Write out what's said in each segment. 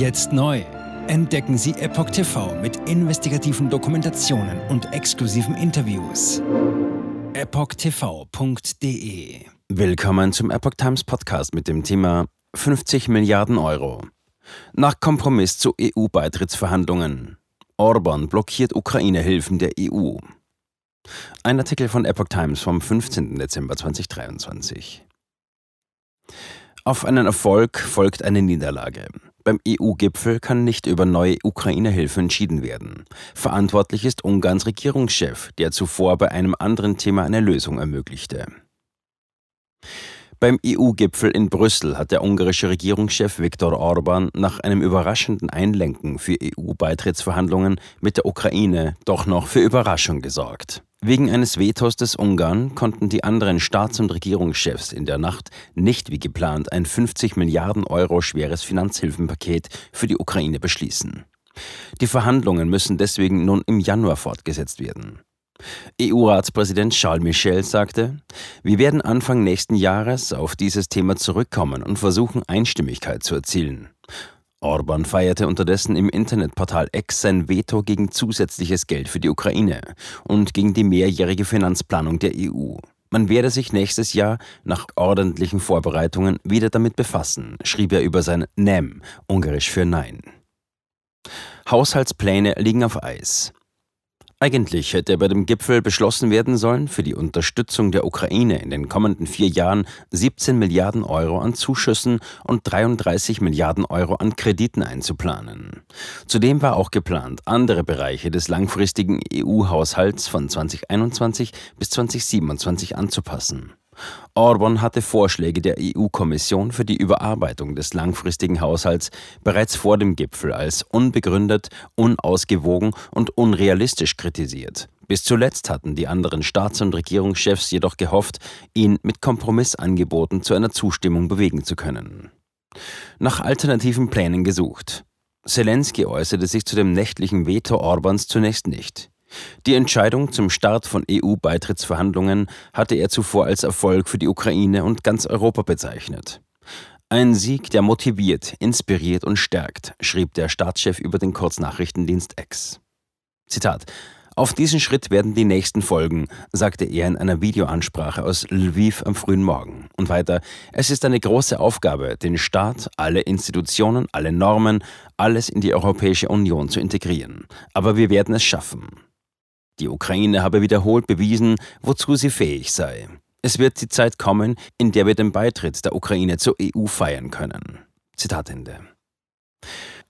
Jetzt neu. Entdecken Sie Epoch TV mit investigativen Dokumentationen und exklusiven Interviews. EpochTV.de Willkommen zum Epoch Times Podcast mit dem Thema 50 Milliarden Euro. Nach Kompromiss zu EU-Beitrittsverhandlungen. Orban blockiert Ukraine-Hilfen der EU. Ein Artikel von Epoch Times vom 15. Dezember 2023. Auf einen Erfolg folgt eine Niederlage. Beim EU-Gipfel kann nicht über neue Ukraine-Hilfe entschieden werden. Verantwortlich ist Ungarns Regierungschef, der zuvor bei einem anderen Thema eine Lösung ermöglichte. Beim EU-Gipfel in Brüssel hat der ungarische Regierungschef Viktor Orban nach einem überraschenden Einlenken für EU-Beitrittsverhandlungen mit der Ukraine doch noch für Überraschung gesorgt. Wegen eines Vetos des Ungarn konnten die anderen Staats- und Regierungschefs in der Nacht nicht wie geplant ein 50 Milliarden Euro schweres Finanzhilfenpaket für die Ukraine beschließen. Die Verhandlungen müssen deswegen nun im Januar fortgesetzt werden. EU-Ratspräsident Charles Michel sagte, wir werden Anfang nächsten Jahres auf dieses Thema zurückkommen und versuchen, Einstimmigkeit zu erzielen. Orban feierte unterdessen im Internetportal X sein Veto gegen zusätzliches Geld für die Ukraine und gegen die mehrjährige Finanzplanung der EU. Man werde sich nächstes Jahr nach ordentlichen Vorbereitungen wieder damit befassen, schrieb er über sein NEM, ungarisch für Nein. Haushaltspläne liegen auf Eis. Eigentlich hätte bei dem Gipfel beschlossen werden sollen, für die Unterstützung der Ukraine in den kommenden vier Jahren 17 Milliarden Euro an Zuschüssen und 33 Milliarden Euro an Krediten einzuplanen. Zudem war auch geplant, andere Bereiche des langfristigen EU-Haushalts von 2021 bis 2027 anzupassen. Orban hatte Vorschläge der EU-Kommission für die Überarbeitung des langfristigen Haushalts bereits vor dem Gipfel als unbegründet, unausgewogen und unrealistisch kritisiert. Bis zuletzt hatten die anderen Staats- und Regierungschefs jedoch gehofft, ihn mit Kompromissangeboten zu einer Zustimmung bewegen zu können. Nach alternativen Plänen gesucht. Zelensky äußerte sich zu dem nächtlichen Veto Orbans zunächst nicht. Die Entscheidung zum Start von EU-Beitrittsverhandlungen hatte er zuvor als Erfolg für die Ukraine und ganz Europa bezeichnet. Ein Sieg, der motiviert, inspiriert und stärkt, schrieb der Staatschef über den Kurznachrichtendienst X. Zitat auf diesen Schritt werden die nächsten folgen, sagte er in einer Videoansprache aus Lviv am frühen Morgen. Und weiter, es ist eine große Aufgabe, den Staat, alle Institutionen, alle Normen, alles in die Europäische Union zu integrieren. Aber wir werden es schaffen. Die Ukraine habe wiederholt bewiesen, wozu sie fähig sei. Es wird die Zeit kommen, in der wir den Beitritt der Ukraine zur EU feiern können. Zitat Ende.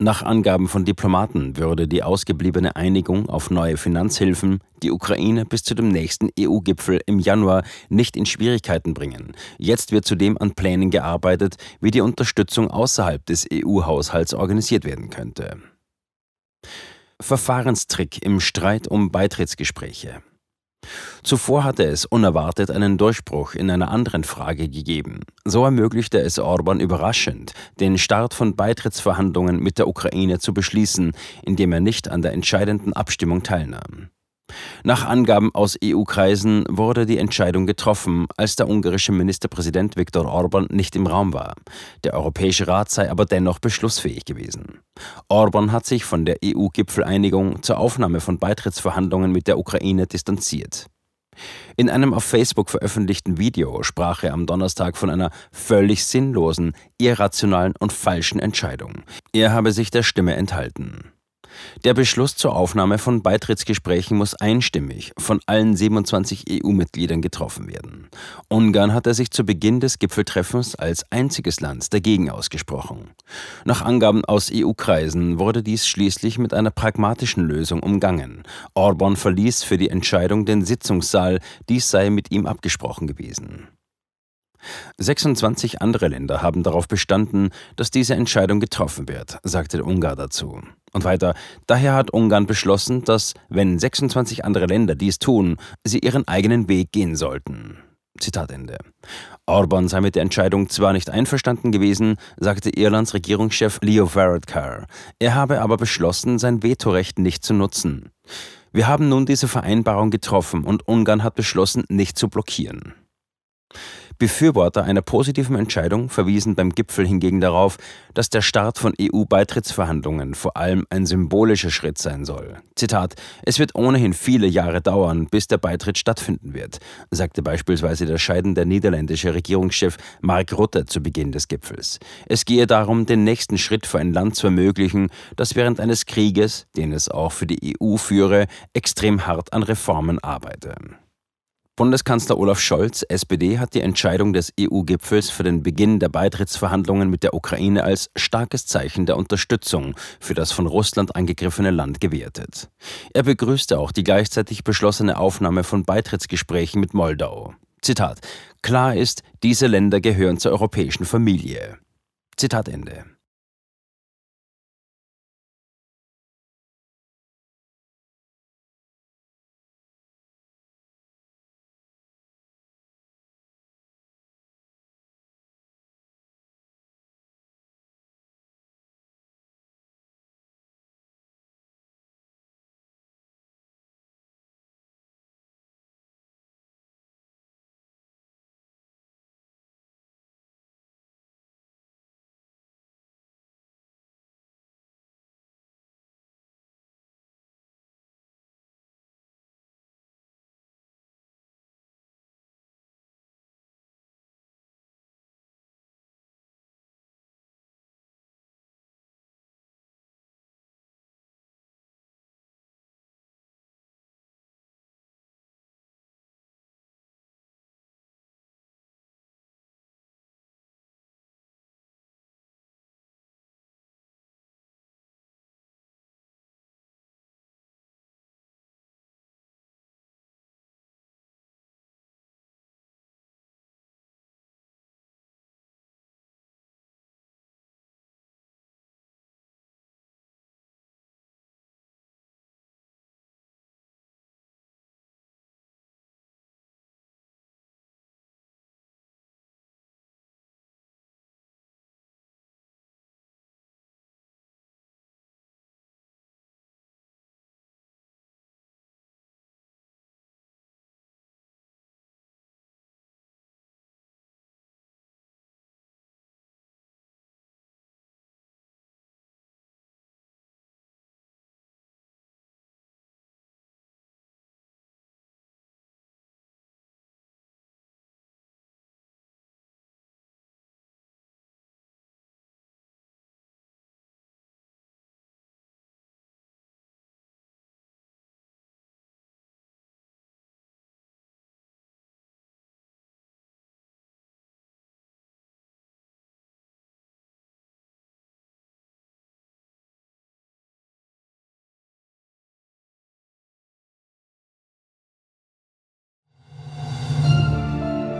Nach Angaben von Diplomaten würde die ausgebliebene Einigung auf neue Finanzhilfen die Ukraine bis zu dem nächsten EU-Gipfel im Januar nicht in Schwierigkeiten bringen. Jetzt wird zudem an Plänen gearbeitet, wie die Unterstützung außerhalb des EU-Haushalts organisiert werden könnte. Verfahrenstrick im Streit um Beitrittsgespräche. Zuvor hatte es unerwartet einen Durchbruch in einer anderen Frage gegeben. So ermöglichte es Orban überraschend, den Start von Beitrittsverhandlungen mit der Ukraine zu beschließen, indem er nicht an der entscheidenden Abstimmung teilnahm. Nach Angaben aus EU-Kreisen wurde die Entscheidung getroffen, als der ungarische Ministerpräsident Viktor Orban nicht im Raum war. Der Europäische Rat sei aber dennoch beschlussfähig gewesen. Orban hat sich von der EU-Gipfeleinigung zur Aufnahme von Beitrittsverhandlungen mit der Ukraine distanziert. In einem auf Facebook veröffentlichten Video sprach er am Donnerstag von einer völlig sinnlosen, irrationalen und falschen Entscheidung. Er habe sich der Stimme enthalten. Der Beschluss zur Aufnahme von Beitrittsgesprächen muss einstimmig von allen 27 EU-Mitgliedern getroffen werden. Ungarn hatte sich zu Beginn des Gipfeltreffens als einziges Land dagegen ausgesprochen. Nach Angaben aus EU-Kreisen wurde dies schließlich mit einer pragmatischen Lösung umgangen. Orban verließ für die Entscheidung den Sitzungssaal, dies sei mit ihm abgesprochen gewesen. 26 andere Länder haben darauf bestanden, dass diese Entscheidung getroffen wird, sagte der Ungar dazu. Und weiter, daher hat Ungarn beschlossen, dass, wenn 26 andere Länder dies tun, sie ihren eigenen Weg gehen sollten. Zitat Ende. Orban sei mit der Entscheidung zwar nicht einverstanden gewesen, sagte Irlands Regierungschef Leo Varadkar. Er habe aber beschlossen, sein Vetorecht nicht zu nutzen. Wir haben nun diese Vereinbarung getroffen und Ungarn hat beschlossen, nicht zu blockieren. Befürworter einer positiven Entscheidung verwiesen beim Gipfel hingegen darauf, dass der Start von EU-Beitrittsverhandlungen vor allem ein symbolischer Schritt sein soll. Zitat: Es wird ohnehin viele Jahre dauern, bis der Beitritt stattfinden wird, sagte beispielsweise der scheidende niederländische Regierungschef Mark Rutte zu Beginn des Gipfels. Es gehe darum, den nächsten Schritt für ein Land zu ermöglichen, das während eines Krieges, den es auch für die EU führe, extrem hart an Reformen arbeite. Bundeskanzler Olaf Scholz, SPD, hat die Entscheidung des EU-Gipfels für den Beginn der Beitrittsverhandlungen mit der Ukraine als starkes Zeichen der Unterstützung für das von Russland angegriffene Land gewertet. Er begrüßte auch die gleichzeitig beschlossene Aufnahme von Beitrittsgesprächen mit Moldau. Zitat: Klar ist, diese Länder gehören zur europäischen Familie. Zitat Ende.